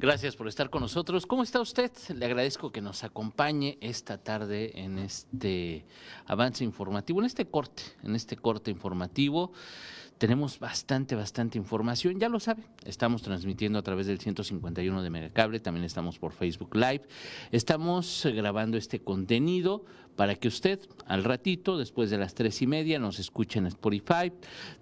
Gracias por estar con nosotros. ¿Cómo está usted? Le agradezco que nos acompañe esta tarde en este avance informativo, en este corte, en este corte informativo. Tenemos bastante, bastante información. Ya lo sabe, estamos transmitiendo a través del 151 de Megacable, también estamos por Facebook Live. Estamos grabando este contenido para que usted al ratito, después de las tres y media, nos escuche en Spotify,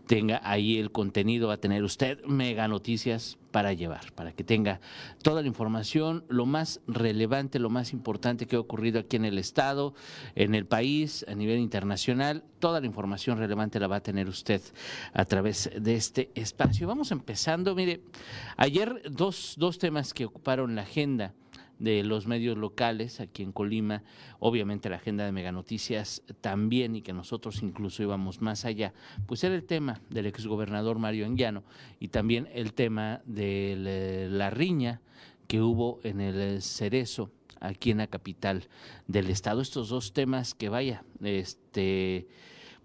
tenga ahí el contenido, va a tener usted mega noticias para llevar, para que tenga toda la información, lo más relevante, lo más importante que ha ocurrido aquí en el Estado, en el país, a nivel internacional, toda la información relevante la va a tener usted a través de este espacio. Vamos empezando, mire, ayer dos, dos temas que ocuparon la agenda de los medios locales aquí en Colima, obviamente la agenda de Meganoticias también y que nosotros incluso íbamos más allá, pues era el tema del exgobernador Mario Anguiano y también el tema de la riña que hubo en el Cerezo aquí en la capital del estado. Estos dos temas que vaya, este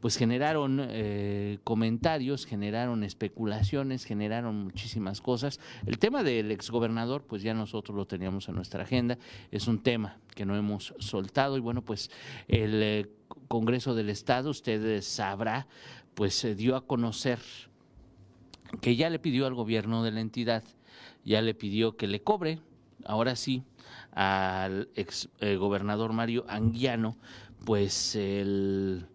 pues generaron eh, comentarios, generaron especulaciones, generaron muchísimas cosas. El tema del exgobernador, pues ya nosotros lo teníamos en nuestra agenda, es un tema que no hemos soltado y bueno, pues el eh, Congreso del Estado, usted sabrá, pues se dio a conocer que ya le pidió al gobierno de la entidad, ya le pidió que le cobre, ahora sí, al ex eh, Mario Anguiano, pues el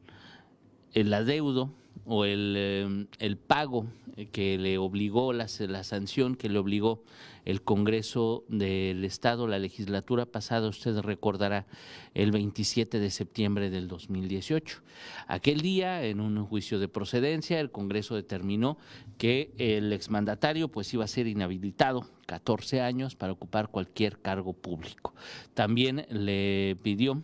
el adeudo o el, em, el pago que le obligó, la, la, sanción que le obligó el Congreso del Estado, la legislatura pasada, usted recordará, el 27 de septiembre del 2018. Aquel día, en un juicio de procedencia, el Congreso determinó que el exmandatario pues iba a ser inhabilitado 14 años para ocupar cualquier cargo público. También le pidió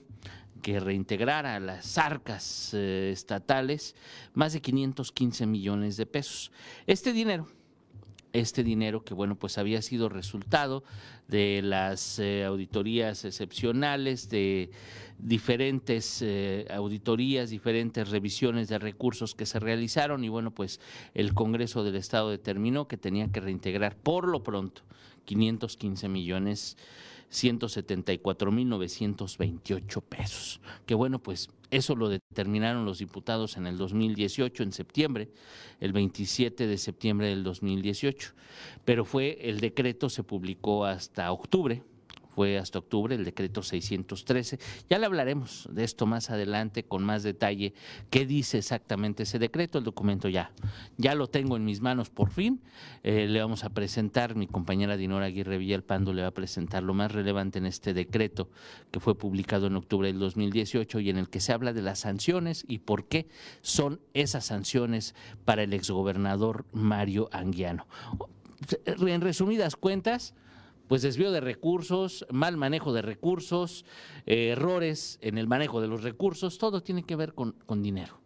que reintegrara a las arcas eh, estatales más de 515 millones de pesos. Este dinero, este dinero que bueno pues había sido resultado de las eh, auditorías excepcionales de diferentes eh, auditorías diferentes revisiones de recursos que se realizaron y bueno pues el Congreso del Estado determinó que tenía que reintegrar por lo pronto 515 millones 174.928 pesos. Que bueno, pues eso lo determinaron los diputados en el 2018, en septiembre, el 27 de septiembre del 2018. Pero fue el decreto, se publicó hasta octubre fue hasta octubre, el decreto 613. Ya le hablaremos de esto más adelante con más detalle, qué dice exactamente ese decreto. El documento ya, ya lo tengo en mis manos por fin. Eh, le vamos a presentar, mi compañera Dinora Aguirre Villalpando le va a presentar lo más relevante en este decreto que fue publicado en octubre del 2018 y en el que se habla de las sanciones y por qué son esas sanciones para el exgobernador Mario Anguiano. En resumidas cuentas, pues desvío de recursos, mal manejo de recursos, eh, errores en el manejo de los recursos, todo tiene que ver con, con dinero.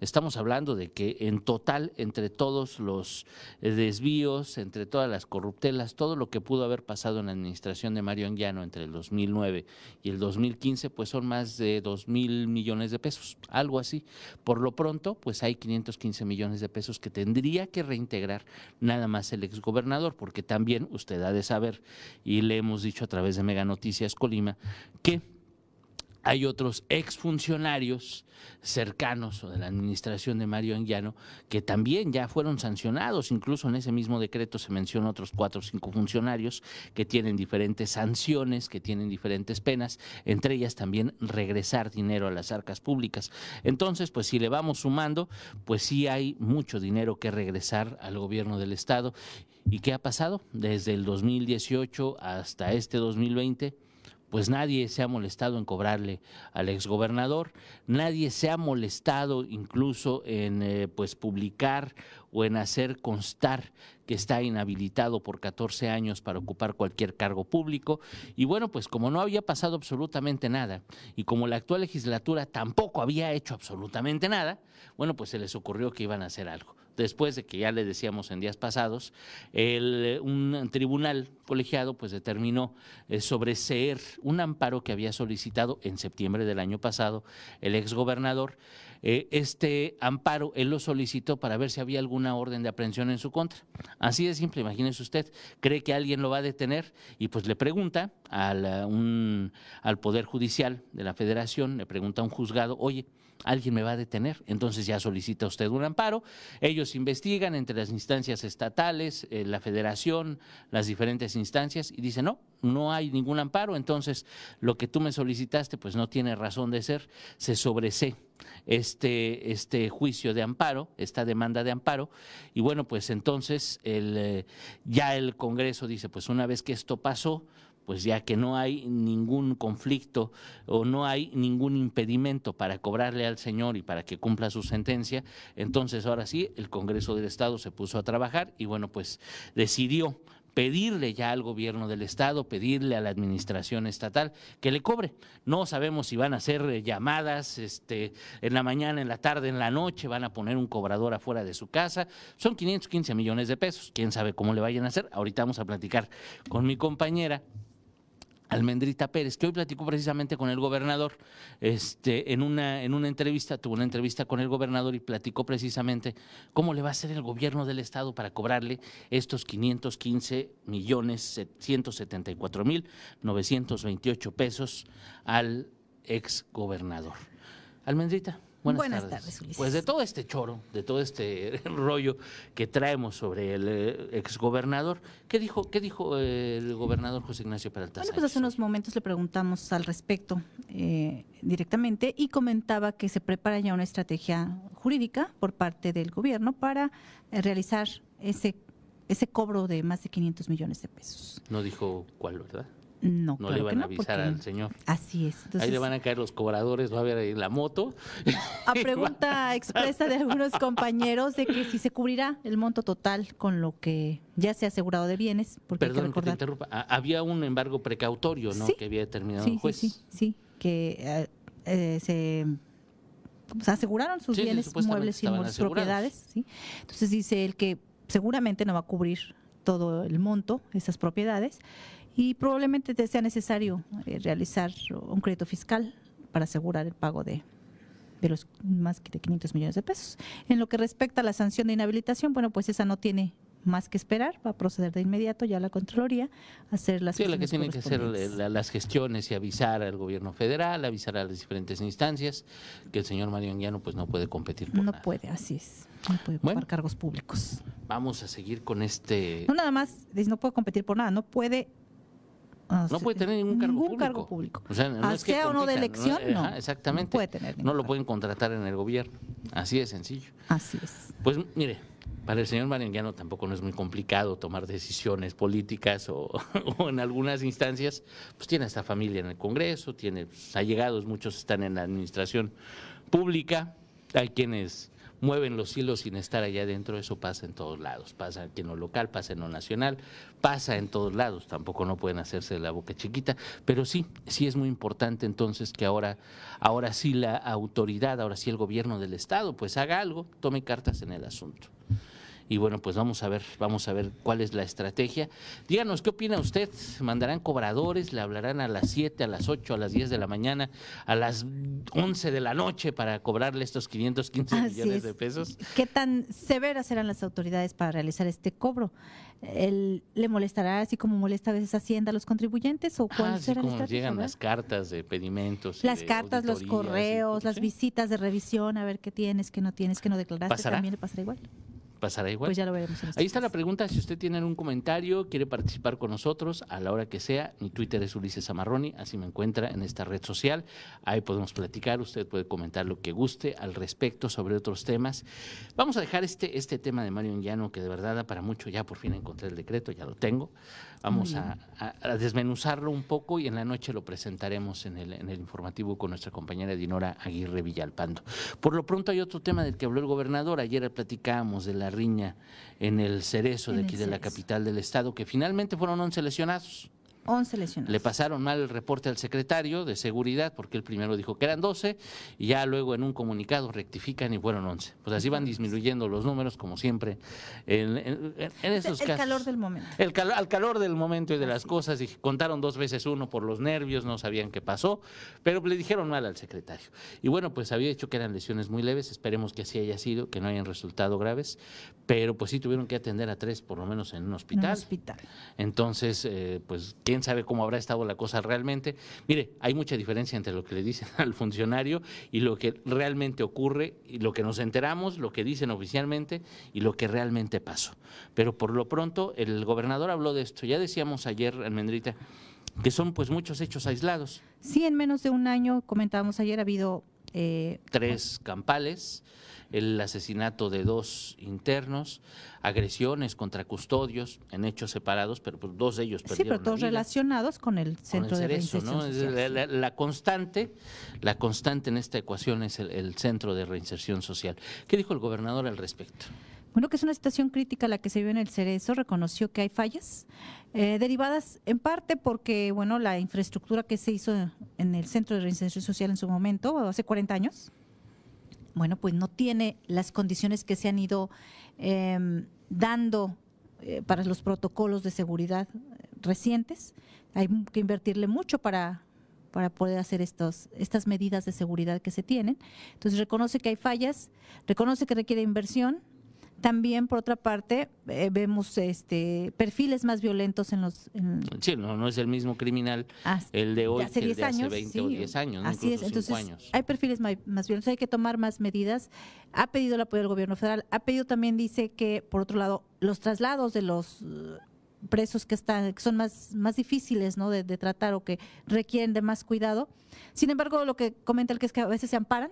Estamos hablando de que en total, entre todos los eh, desvíos, entre todas las corruptelas, todo lo que pudo haber pasado en la administración de Mario Anguiano entre el 2009 y el 2015, pues son más de 2 mil millones de pesos, algo así. Por lo pronto, pues hay 515 millones de pesos que tendría que reintegrar nada más el exgobernador, porque también usted ha de saber, y le hemos dicho a través de Mega Noticias Colima, que hay otros exfuncionarios cercanos o de la administración de Mario Anguiano que también ya fueron sancionados, incluso en ese mismo decreto se menciona otros cuatro o cinco funcionarios que tienen diferentes sanciones, que tienen diferentes penas, entre ellas también regresar dinero a las arcas públicas. Entonces, pues si le vamos sumando, pues sí hay mucho dinero que regresar al gobierno del Estado. ¿Y qué ha pasado? Desde el 2018 hasta este 2020 pues nadie se ha molestado en cobrarle al exgobernador, nadie se ha molestado incluso en eh, pues publicar o en hacer constar que está inhabilitado por 14 años para ocupar cualquier cargo público. Y bueno, pues como no había pasado absolutamente nada y como la actual legislatura tampoco había hecho absolutamente nada, bueno, pues se les ocurrió que iban a hacer algo después de que ya le decíamos en días pasados, el, un tribunal colegiado pues determinó eh, sobreseer un amparo que había solicitado en septiembre del año pasado el exgobernador. Eh, este amparo él lo solicitó para ver si había alguna orden de aprehensión en su contra. Así de simple, imagínese usted, cree que alguien lo va a detener y pues le pregunta al, al Poder Judicial de la Federación, le pregunta a un juzgado, oye, alguien me va a detener. Entonces ya solicita usted un amparo. Ellos investigan entre las instancias estatales, eh, la federación, las diferentes instancias y dicen, no, no hay ningún amparo. Entonces lo que tú me solicitaste pues no tiene razón de ser. Se sobresee este, este juicio de amparo, esta demanda de amparo. Y bueno, pues entonces eh, ya el Congreso dice, pues una vez que esto pasó, pues ya que no hay ningún conflicto o no hay ningún impedimento para cobrarle al señor y para que cumpla su sentencia, entonces ahora sí el Congreso del Estado se puso a trabajar y bueno, pues decidió pedirle ya al gobierno del estado, pedirle a la administración estatal que le cobre. No sabemos si van a hacer eh, llamadas este, en la mañana, en la tarde, en la noche, van a poner un cobrador afuera de su casa. Son 515 millones de pesos. Quién sabe cómo le vayan a hacer. Ahorita vamos a platicar con mi compañera Almendrita Pérez, que hoy platicó precisamente con el gobernador, este, en una, en una entrevista, tuvo una entrevista con el gobernador y platicó precisamente cómo le va a hacer el gobierno del estado para cobrarle estos 515 millones 174 mil 928 pesos al ex gobernador. Almendrita. Buenas, tardes. Pues de todo este choro, de todo este rollo que traemos sobre el eh, exgobernador, ¿qué dijo, qué dijo el gobernador José Ignacio Peralta? Bueno, pues hace unos momentos le preguntamos al respecto eh, directamente y comentaba que se prepara ya una estrategia jurídica por parte del gobierno para eh, realizar ese ese cobro de más de 500 millones de pesos. No dijo cuál, ¿verdad? No, no le iban a avisar al señor. Así es. Ahí le van a caer los cobradores, va a haber ahí la moto. A pregunta expresa de algunos compañeros de que si se cubrirá el monto total con lo que ya se ha asegurado de bienes. Porque Perdón que te interrumpa. Había un embargo precautorio, ¿no? Que había determinado el juez. Sí, sí, sí, que eh, eh, se pues, aseguraron sus bienes muebles y propiedades. ¿sí? Entonces dice él que seguramente no va a cubrir todo el monto, esas propiedades y probablemente sea necesario eh, realizar un crédito fiscal para asegurar el pago de, de los más de 500 millones de pesos. En lo que respecta a la sanción de inhabilitación, bueno, pues esa no tiene más que esperar, va a proceder de inmediato ya la Contraloría a hacer las Sí, la que tiene que hacer las gestiones y avisar al gobierno federal, avisar a las diferentes instancias que el señor Mario Anguiano pues no puede competir por No puede, así es. No puede ocupar cargos públicos. Vamos a seguir con este... No nada más, no puede competir por nada, no puede no puede tener ningún cargo público. O sea, no sea o no de elección, no. exactamente. puede tener no lo pueden contratar en el gobierno. Así de sencillo. Así es. Pues mire, para el señor Marenguiano tampoco no es muy complicado tomar decisiones políticas o, en algunas instancias, pues tiene esta familia en el Congreso, tiene allegados, muchos están en la administración pública, hay quienes mueven los hilos sin estar allá adentro, eso pasa en todos lados, pasa aquí en lo local, pasa en lo nacional, pasa en todos lados, tampoco no pueden hacerse la boca chiquita, pero sí, sí es muy importante entonces que ahora, ahora sí la autoridad, ahora sí el gobierno del Estado, pues haga algo, tome cartas en el asunto y bueno, pues vamos a ver, vamos a ver cuál es la estrategia. Díganos, ¿qué opina usted? ¿Mandarán cobradores? ¿Le hablarán a las 7, a las 8, a las 10 de la mañana, a las 11 de la noche para cobrarle estos 515 millones de pesos? ¿Qué tan severas serán las autoridades para realizar este cobro? ¿Le molestará así como molesta a veces Hacienda a los contribuyentes? ¿O cuál ah, será como llegan las cartas de pedimentos. Las cartas, los correos, las visitas de revisión, a ver qué tienes, qué no tienes, qué no declaraste, también le pasará igual pasará igual. Pues ya lo veremos. Ahí está la pregunta, si usted tiene algún comentario, quiere participar con nosotros a la hora que sea, mi Twitter es Ulises Amarroni, así me encuentra en esta red social, ahí podemos platicar, usted puede comentar lo que guste al respecto sobre otros temas. Vamos a dejar este, este tema de Mario Llano, que de verdad da para mucho, ya por fin encontré el decreto, ya lo tengo. Vamos a, desmenuzarlo un poco y en la noche lo presentaremos en el, en el informativo con nuestra compañera Dinora Aguirre Villalpando. Por lo pronto hay otro tema del que habló el gobernador, ayer platicábamos de la riña en el cerezo de aquí de la capital del estado, que finalmente fueron 11 lesionados. 11 lesionados. Le pasaron mal el reporte al secretario de seguridad, porque él primero dijo que eran 12, y ya luego en un comunicado rectifican y fueron 11. Pues así van disminuyendo los números, como siempre, en, esos casos. El calor del momento. El al calor del momento y de las cosas, y contaron dos veces uno por los nervios, no sabían qué pasó, pero le dijeron mal al secretario. Y bueno, pues había dicho que eran lesiones muy leves, esperemos que así haya sido, que no hayan resultado graves, pero pues sí tuvieron que atender a tres, por lo menos en un hospital. En un hospital. Entonces, eh, pues quién sabe cómo habrá estado la cosa realmente. Mire, hay mucha diferencia entre lo que le dicen al funcionario y lo que realmente ocurre, y lo que nos enteramos, lo que dicen oficialmente y lo que realmente pasó. Pero por lo pronto, el gobernador habló de esto. Ya decíamos ayer, Almendrita, que son pues muchos hechos aislados. Sí, en menos de un año, comentábamos ayer, ha habido... Eh, Tres campales, el asesinato de dos internos, agresiones contra custodios en hechos separados, pero pues, dos de ellos perdieron Sí, pero todos relacionados con el centro de reinserción social. La, constante, la constante en esta ecuación es el centro de reinserción social. ¿Qué dijo el gobernador al respecto? Bueno, que es una situación crítica la que se vio en el Cerezo, reconoció que hay fallas eh, derivadas en parte porque, bueno, la infraestructura que se hizo en el Centro de Reinserción Social en su momento, hace 40 años, bueno, pues no tiene las condiciones que se han ido em, dando eh, para los protocolos de seguridad recientes. Hay que invertirle mucho para, para poder hacer estos, estas medidas de seguridad que se tienen. Entonces reconoce que hay fallas, reconoce que requiere inversión, también, por otra parte, eh, vemos este perfiles más violentos en los... sí, no, no es el mismo criminal el de hoy que el de hace 20 o 10 años, Así es, entonces hay perfiles más, violentos, hay que tomar más medidas. Ha pedido el apoyo del gobierno federal, ha pedido también, dice que, por otro lado, los traslados de los uh, presos que están que son más más difíciles ¿no? de, tratar o que requieren de más cuidado. Sin embargo, lo que comenta el que es que a veces se amparan,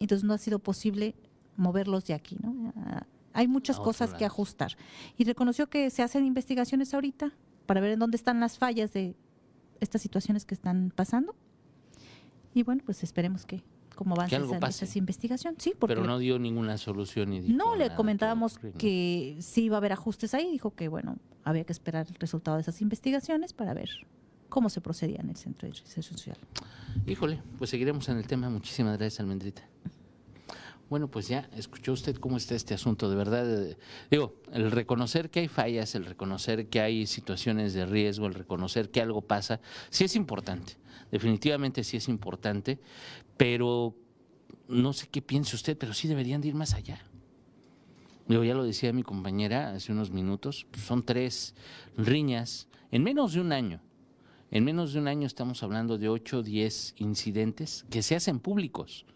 entonces no ha sido posible moverlos de aquí, ¿no? Hay muchas cosas que ajustar. Y reconoció que se hacen investigaciones ahorita para ver en dónde están las fallas de estas situaciones que están pasando. Y bueno, pues esperemos que como avance esa, investigación. Sí, Pero no dio ninguna solución. No, le comentábamos que, sí iba a haber ajustes ahí. Dijo que, bueno, había que esperar el resultado de esas investigaciones para ver cómo se procedía en el Centro de Reinserción Social. Híjole, pues seguiremos en el tema. Muchísimas gracias, Almendrita. Bueno, pues ya escuchó usted cómo está este asunto, de verdad. Digo, el reconocer que hay fallas, el reconocer que hay situaciones de riesgo, el reconocer que algo pasa, sí es importante, definitivamente sí es importante, pero no sé qué piense usted, pero sí deberían de ir más allá. Digo, ya lo decía mi compañera hace unos minutos, son tres riñas en menos de un año. En menos de un año estamos hablando de 8 o 10 incidentes que se hacen públicos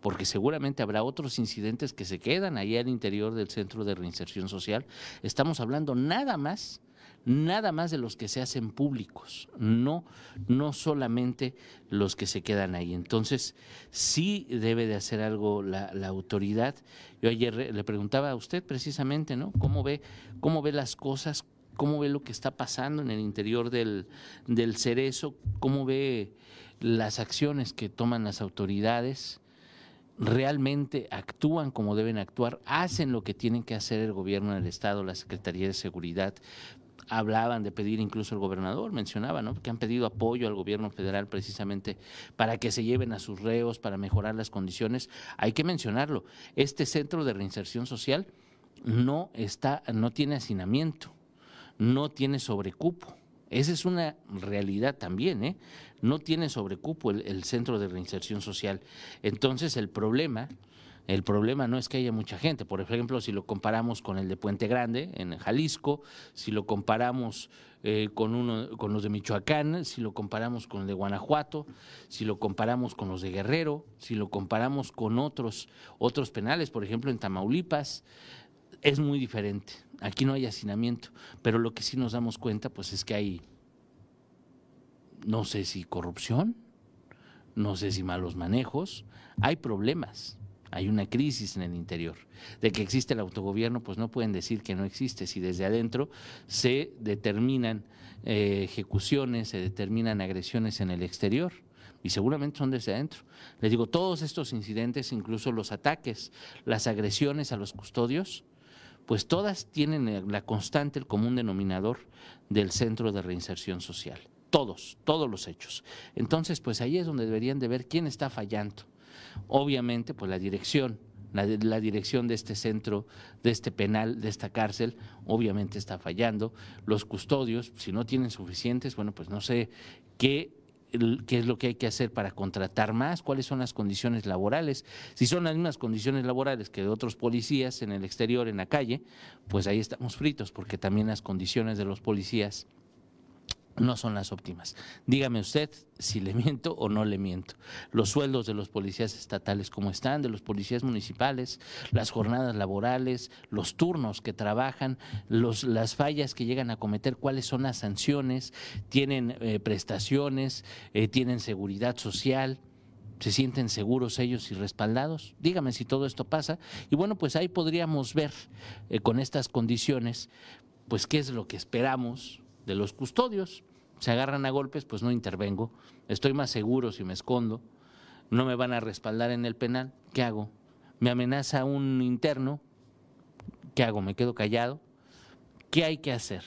porque seguramente habrá otros incidentes que se quedan ahí al interior del centro de reinserción social. Estamos hablando nada más nada más de los que se hacen públicos, no, no solamente los que se quedan ahí. Entonces, sí debe de hacer algo la, autoridad. Yo ayer le preguntaba a usted precisamente, ¿no? ¿Cómo ve, cómo ve las cosas? ¿Cómo ve lo que está pasando en el interior del, del cerezo? ¿Cómo ve las acciones que toman las autoridades? realmente actúan como deben actuar, hacen lo que tienen que hacer el gobierno del Estado, la Secretaría de Seguridad. Hablaban de pedir incluso el gobernador, mencionaba, ¿no? Que han pedido apoyo al gobierno federal precisamente para que se lleven a sus reos, para mejorar las condiciones. Hay que mencionarlo. Este centro de reinserción social no está, no tiene hacinamiento, no tiene sobrecupo. Esa es una realidad también, ¿eh? No tiene sobrecupo el, centro de reinserción social. Entonces el problema, el problema no es que haya mucha gente. Por ejemplo, si lo comparamos con el de Puente Grande, en Jalisco, si lo comparamos eh, con, uno, con los de Michoacán, si lo comparamos con el de Guanajuato, si lo comparamos con los de Guerrero, si lo comparamos con otros, otros penales, por ejemplo, en Tamaulipas, es muy diferente. Aquí no hay hacinamiento, pero lo que sí nos damos cuenta pues es que hay, no sé si corrupción, no sé si malos manejos, hay problemas, hay una crisis en el interior. De que existe el autogobierno, pues no pueden decir que no existe, si desde adentro se determinan eh, ejecuciones, se determinan agresiones en el exterior y seguramente son desde adentro. Les digo, todos estos incidentes, incluso los ataques, las agresiones a los custodios, pues todas tienen la constante, el común denominador del centro de reinserción social. todos, todos los hechos. Entonces, pues ahí es donde deberían de ver quién está fallando. Obviamente, pues la dirección, la, la, dirección de este centro, de este penal, de esta cárcel, obviamente está fallando. Los custodios, si no tienen suficientes, bueno, pues no sé qué qué es lo que hay que hacer para contratar más, cuáles son las condiciones laborales. Si son las mismas condiciones laborales que de otros policías en el exterior, en la calle, pues ahí estamos fritos, porque también las condiciones de los policías no son las óptimas. Dígame usted si le miento o no le miento. Los sueldos de los policías estatales, ¿cómo están? De los policías municipales, las jornadas laborales, los turnos que trabajan, las fallas que llegan a cometer, cuáles son las sanciones, tienen eh, prestaciones, eh, tienen seguridad social. ¿Se sienten seguros ellos y respaldados? Dígame si todo esto pasa. Y bueno, pues ahí podríamos ver eh, con estas condiciones, pues qué es lo que esperamos de los custodios se agarran a golpes, pues no intervengo. Estoy más seguro si me escondo. No me van a respaldar en el penal. ¿Qué hago? Me amenaza un interno. ¿Qué hago? ¿Me quedo callado? ¿Qué hay que hacer?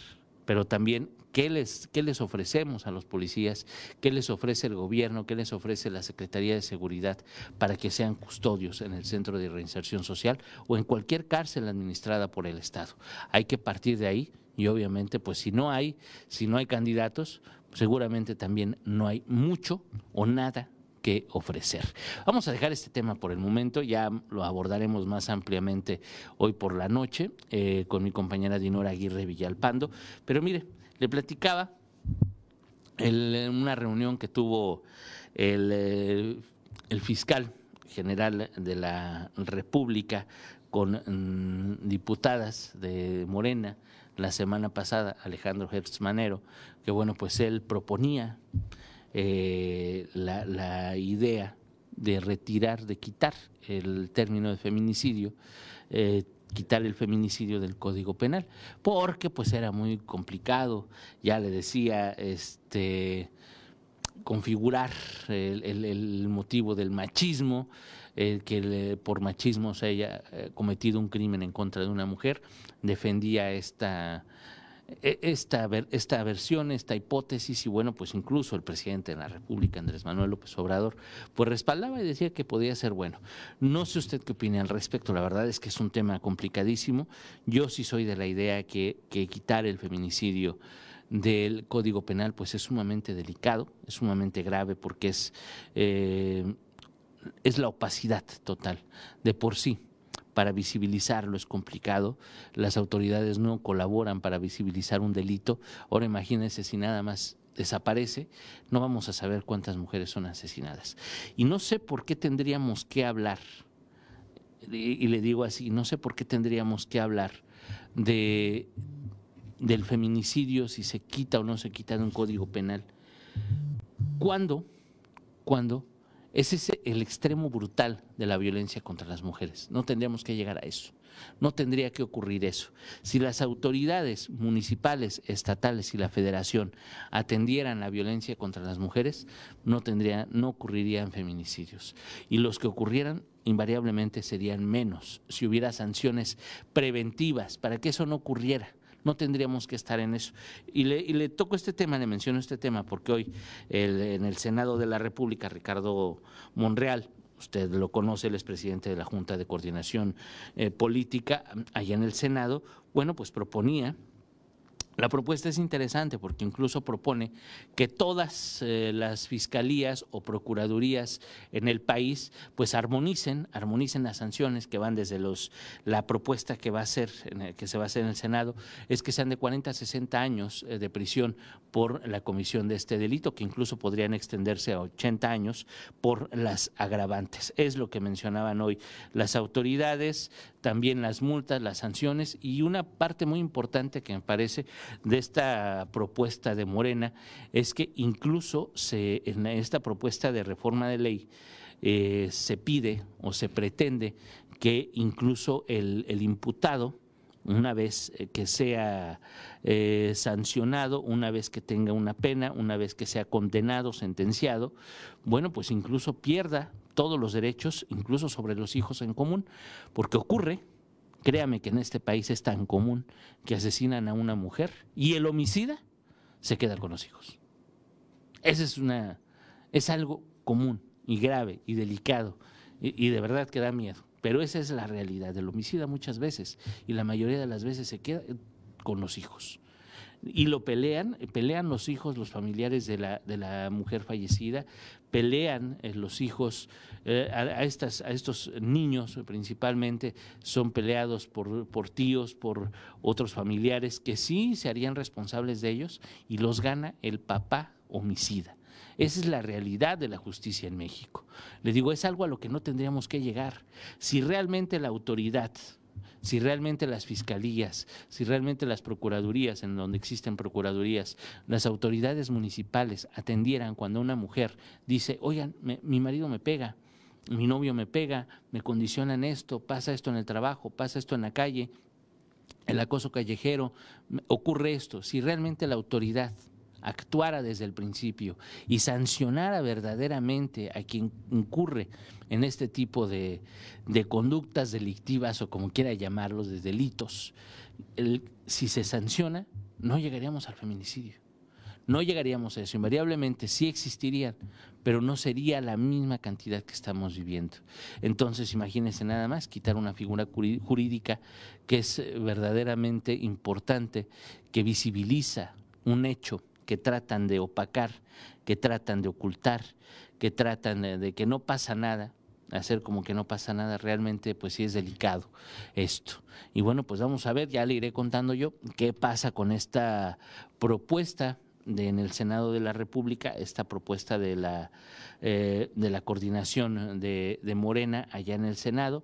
Pero también, ¿qué les, qué les ofrecemos a los policías? ¿Qué les ofrece el gobierno? ¿Qué les ofrece la Secretaría de Seguridad para que sean custodios en el Centro de Reinserción Social o en cualquier cárcel administrada por el Estado? Hay que partir de ahí y obviamente pues si no hay, si no hay candidatos, seguramente también no hay mucho o nada que ofrecer. Vamos a dejar este tema por el momento, ya lo abordaremos más ampliamente hoy por la noche eh, con mi compañera Dinora Aguirre Villalpando, pero mire, le platicaba en una reunión que tuvo el, eh, el fiscal general de la República con mm, diputadas de Morena, la semana pasada, Alejandro Hertz Manero, que bueno, pues él proponía eh, la, idea de retirar, de quitar el término de feminicidio, eh, quitar el feminicidio del Código Penal, porque pues era muy complicado, ya le decía, este configurar el motivo del machismo, que por machismo se haya eh, cometido un crimen en contra de una mujer, defendía esta, e, esta, esta versión, esta hipótesis, y bueno, pues incluso el presidente de la República, Andrés Manuel López Obrador, pues respaldaba y decía que podía ser bueno. No sé usted qué opina al respecto, la verdad es que es un tema complicadísimo. Yo sí soy de la idea que, que quitar el feminicidio del Código Penal pues es sumamente delicado, es sumamente grave porque es... Eh, es la opacidad total de por sí. Para visibilizarlo es complicado, las autoridades no colaboran para visibilizar un delito. Ahora imagínense si nada más desaparece, no vamos a saber cuántas mujeres son asesinadas. Y no sé por qué tendríamos que hablar, y le digo así, no sé por qué tendríamos que hablar de, del feminicidio, si se quita o no se quita de un código penal. ¿Cuándo? ¿Cuándo? Ese es el extremo brutal de la violencia contra las mujeres. No tendríamos que llegar a eso. No tendría que ocurrir eso. Si las autoridades municipales, estatales y la federación atendieran la violencia contra las mujeres, no, tendría, no ocurrirían feminicidios. Y los que ocurrieran invariablemente serían menos si hubiera sanciones preventivas para que eso no ocurriera no tendríamos que estar en eso. Y le, y le toco este tema, le menciono este tema, porque hoy en el Senado de la República, Ricardo Monreal, usted lo conoce, es presidente de la Junta de Coordinación eh, Política allá en el Senado, bueno, pues proponía la propuesta es interesante porque incluso propone que todas eh, las fiscalías o procuradurías en el país pues armonicen, armonicen las sanciones que van desde los la propuesta que va a ser que se va a hacer en el Senado es que sean de 40 a 60 años eh, de prisión por la comisión de este delito que incluso podrían extenderse a 80 años por las agravantes. Es lo que mencionaban hoy las autoridades, también las multas, las sanciones y una parte muy importante que me parece de esta propuesta de Morena es que incluso se, en esta propuesta de reforma de ley eh, se pide o se pretende que incluso el, imputado, una vez eh, que sea eh, sancionado, una vez que tenga una pena, una vez que sea condenado, sentenciado, bueno, pues incluso pierda todos los derechos, incluso sobre los hijos en común, porque ocurre Créame que en este país es tan común que asesinan a una mujer y el homicida se queda con los hijos. Ese es una, es algo común y grave y delicado y, de verdad que da miedo. Pero esa es la realidad del homicida muchas veces y la mayoría de las veces se queda con los hijos. Y lo pelean, pelean los hijos, los familiares de la, de la mujer fallecida, pelean eh, los hijos, eh, a, estas, a estos niños principalmente, son peleados por, por tíos, por otros familiares que sí se harían responsables de ellos y los gana el papá homicida. Esa es la realidad de la justicia en México. Le digo, es algo a lo que no tendríamos que llegar. Si realmente la autoridad, si realmente las fiscalías, si realmente las procuradurías, en donde existen procuradurías, las autoridades municipales atendieran cuando una mujer dice, oigan, mi marido me pega, mi novio me pega, me condicionan esto, pasa esto en el trabajo, pasa esto en la calle, el acoso callejero, ocurre esto, si realmente la autoridad actuara desde el principio y sancionara verdaderamente a quien incurre en este tipo de, conductas delictivas o como quiera llamarlos, de delitos, si se sanciona, no llegaríamos al feminicidio. No llegaríamos a eso. Invariablemente sí existirían, pero no sería la misma cantidad que estamos viviendo. Entonces, imagínense nada más quitar una figura jurídica que es verdaderamente importante, que visibiliza un hecho que tratan de opacar, que tratan de ocultar, que tratan de, que no pasa nada, hacer como que no pasa nada, realmente pues sí es delicado esto. Y bueno, pues vamos a ver, ya le iré contando yo qué pasa con esta propuesta en el Senado de la República, esta propuesta de la, eh, de la coordinación de Morena allá en el Senado,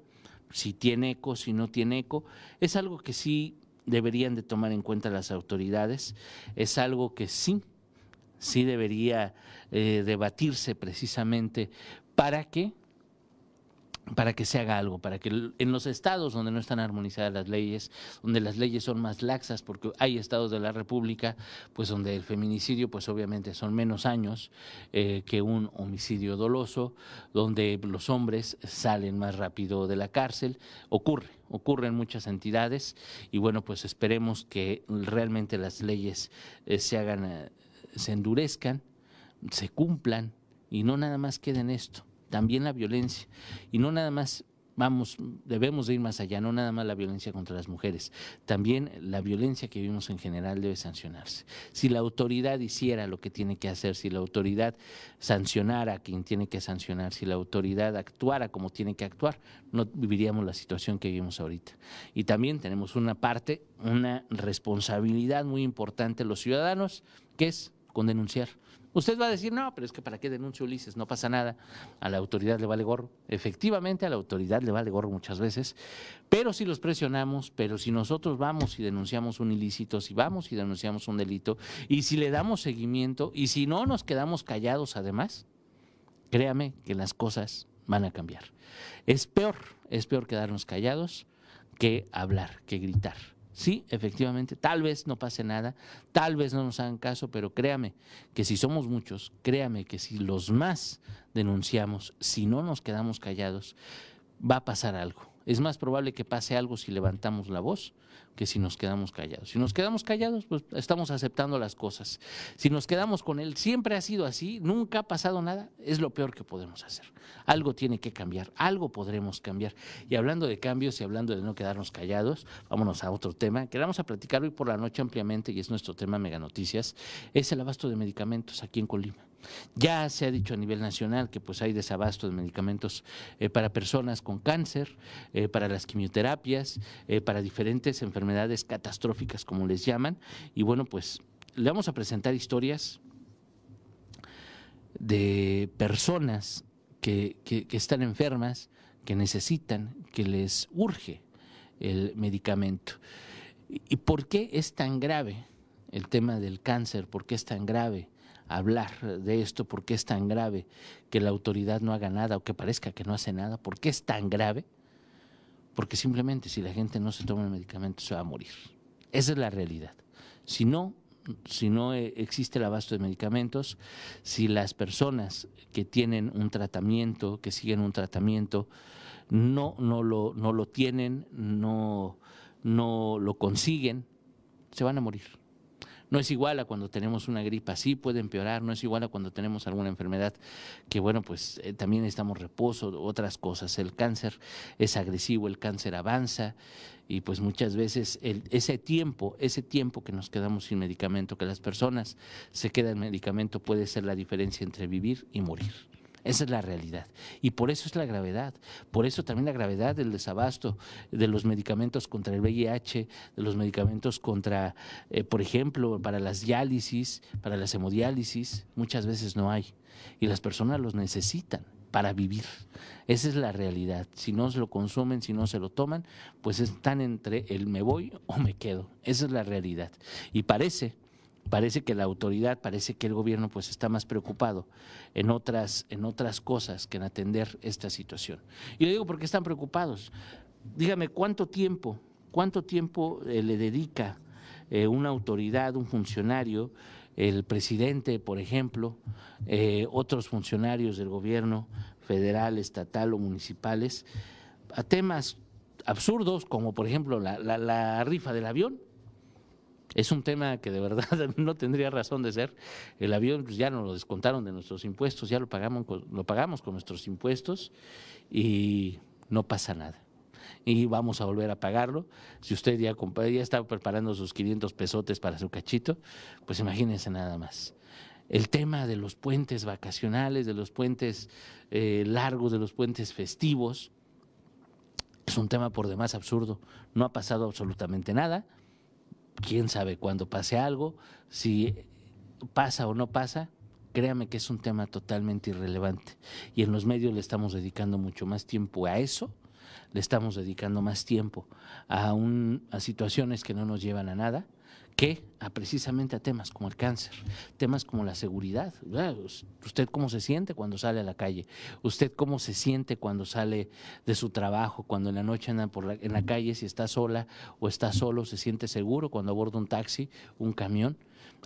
si tiene eco, si no tiene eco, es algo que sí deberían de tomar en cuenta las autoridades. Es algo que sí, sí debería eh, debatirse precisamente para que para que se haga algo, para que en los estados donde no están armonizadas las leyes, donde las leyes son más laxas, porque hay estados de la República, pues donde el feminicidio, pues obviamente son menos años eh, que un homicidio doloso, donde los hombres salen más rápido de la cárcel, ocurre, ocurre en muchas entidades, y bueno, pues esperemos que realmente las leyes eh, se hagan, eh, se endurezcan, se cumplan, y no nada más queden esto también la violencia. Y no nada más, vamos, debemos de ir más allá, no nada más la violencia contra las mujeres, también la violencia que vivimos en general debe sancionarse. Si la autoridad hiciera lo que tiene que hacer, si la autoridad sancionara a quien tiene que sancionar, si la autoridad actuara como tiene que actuar, no viviríamos la situación que vivimos ahorita. Y también tenemos una parte, una responsabilidad muy importante los ciudadanos, que es con denunciar. Usted va a decir, no, pero es que para qué denuncia Ulises, no pasa nada, a la autoridad le vale gorro. Efectivamente, a la autoridad le vale gorro muchas veces, pero si los presionamos, pero si nosotros vamos y denunciamos un ilícito, si vamos y denunciamos un delito, y si le damos seguimiento, y si no nos quedamos callados además, créame que las cosas van a cambiar. Es peor, es peor quedarnos callados que hablar, que gritar. Sí, efectivamente, tal vez no pase nada, tal vez no nos hagan caso, pero créame que si somos muchos, créame que si los más denunciamos, si no nos quedamos callados, va a pasar algo. Es más probable que pase algo si levantamos la voz que si nos quedamos callados. Si nos quedamos callados, pues estamos aceptando las cosas. Si nos quedamos con él, siempre ha sido así, nunca ha pasado nada, es lo peor que podemos hacer. Algo tiene que cambiar, algo podremos cambiar. Y hablando de cambios y hablando de no quedarnos callados, vámonos a otro tema que vamos a platicar hoy por la noche ampliamente y es nuestro tema Mega Noticias, es el abasto de medicamentos aquí en Colima. Ya se ha dicho a nivel nacional que pues hay desabasto de medicamentos eh, para personas con cáncer, eh, para las quimioterapias, eh, para diferentes enfermedades catastróficas como les llaman. Y bueno, pues le vamos a presentar historias de personas que, que, están enfermas, que necesitan, que les urge el medicamento. ¿Y por qué es tan grave el tema del cáncer? ¿Por qué es tan grave hablar de esto, por qué es tan grave que la autoridad no haga nada o que parezca que no hace nada, por qué es tan grave, porque simplemente si la gente no se toma el medicamento se va a morir. Esa es la realidad. Si no, si no eh, existe el abasto de medicamentos, si las personas que tienen un tratamiento, que siguen un tratamiento, no, no, lo, no lo tienen, no, no lo consiguen, se van a morir No es igual a cuando tenemos una gripa, sí puede empeorar, no es igual a cuando tenemos alguna enfermedad que, bueno, pues eh, también estamos reposo, otras cosas. El cáncer es agresivo, el cáncer avanza y pues muchas veces ese tiempo, ese tiempo que nos quedamos sin medicamento, que las personas se quedan sin medicamento puede ser la diferencia entre vivir y morir. Esa es la realidad. Y por eso es la gravedad. Por eso también la gravedad del desabasto de los medicamentos contra el VIH, de los medicamentos contra, eh, por ejemplo, para las diálisis, para las hemodiálisis, muchas veces no hay. Y las personas los necesitan para vivir. Esa es la realidad. Si no se lo consumen, si no se lo toman, pues están entre el me voy o me quedo. Esa es la realidad. Y parece, parece que la autoridad, parece que el gobierno pues está más preocupado en otras, en otras cosas que en atender esta situación. Y le digo porque están preocupados. Dígame, ¿cuánto tiempo, cuánto tiempo eh, le dedica eh, una autoridad, un funcionario, el presidente, por ejemplo, eh, otros funcionarios del gobierno federal, estatal o municipales, a temas absurdos como por ejemplo la, rifa del avión. Es un tema que de verdad no tendría razón de ser. El avión pues, ya nos lo descontaron de nuestros impuestos, ya lo pagamos, lo pagamos con nuestros impuestos y no pasa nada y vamos a volver a pagarlo. Si usted ya, ya está preparando sus 500 pesotes para su cachito, pues imagínense nada más. El tema de los puentes vacacionales, de los puentes eh, largos, de los puentes festivos, es un tema por demás absurdo. No ha pasado absolutamente nada. Quién sabe cuándo pase algo, si pasa o no pasa, créame que es un tema totalmente irrelevante. Y en los medios le estamos dedicando mucho más tiempo a eso le estamos dedicando más tiempo a, un, a situaciones que no nos llevan a nada que a precisamente a temas como el cáncer, temas como la seguridad. ¿Usted cómo se siente cuando sale a la calle? ¿Usted cómo se siente cuando sale de su trabajo, cuando en la noche anda por en la calle, si está sola o está solo, se siente seguro cuando aborda un taxi, un camión?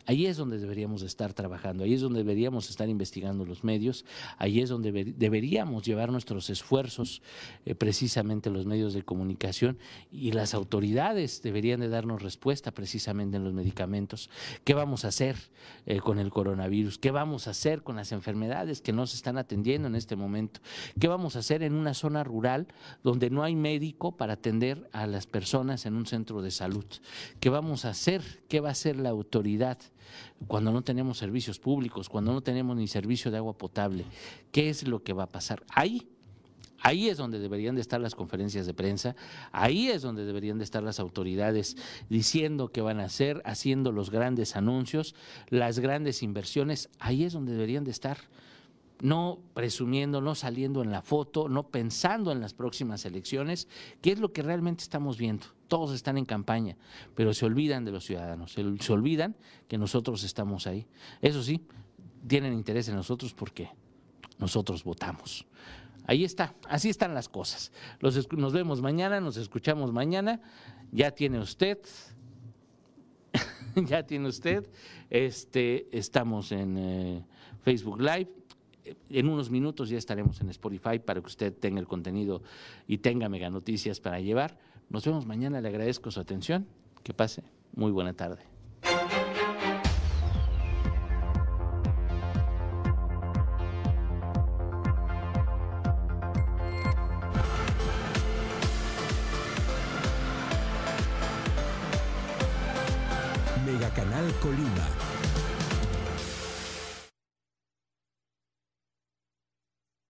Ahí es donde deberíamos estar trabajando, ahí es donde deberíamos estar investigando los medios, ahí es donde deberíamos llevar nuestros esfuerzos, eh, precisamente los medios de comunicación y las autoridades deberían de darnos respuesta precisamente en los medicamentos. ¿Qué vamos a hacer eh, con el coronavirus? ¿Qué vamos a hacer con las enfermedades que no se están atendiendo en este momento? ¿Qué vamos a hacer en una zona rural donde no hay médico para atender a las personas en un centro de salud? ¿Qué vamos a hacer? ¿Qué va a hacer la autoridad? Cuando no tenemos servicios públicos, cuando no tenemos ni servicio de agua potable, ¿qué es lo que va a pasar? Ahí Ahí es donde deberían de estar las conferencias de prensa, ahí es donde deberían de estar las autoridades diciendo qué van a hacer, haciendo los grandes anuncios, las grandes inversiones, ahí es donde deberían de estar no presumiendo, no saliendo en la foto, no pensando en las próximas elecciones, que es lo que realmente estamos viendo. Todos están en campaña, pero se olvidan de los ciudadanos, se, olvidan que nosotros estamos ahí. Eso sí, tienen interés en nosotros porque nosotros votamos. Ahí está, así están las cosas. nos vemos mañana, nos escuchamos mañana. Ya tiene usted, ya tiene usted, este, estamos en eh, Facebook Live, en unos minutos ya estaremos en Spotify para que usted tenga el contenido y tenga mega noticias para llevar. Nos vemos mañana, le agradezco su atención. Que pase muy buena tarde.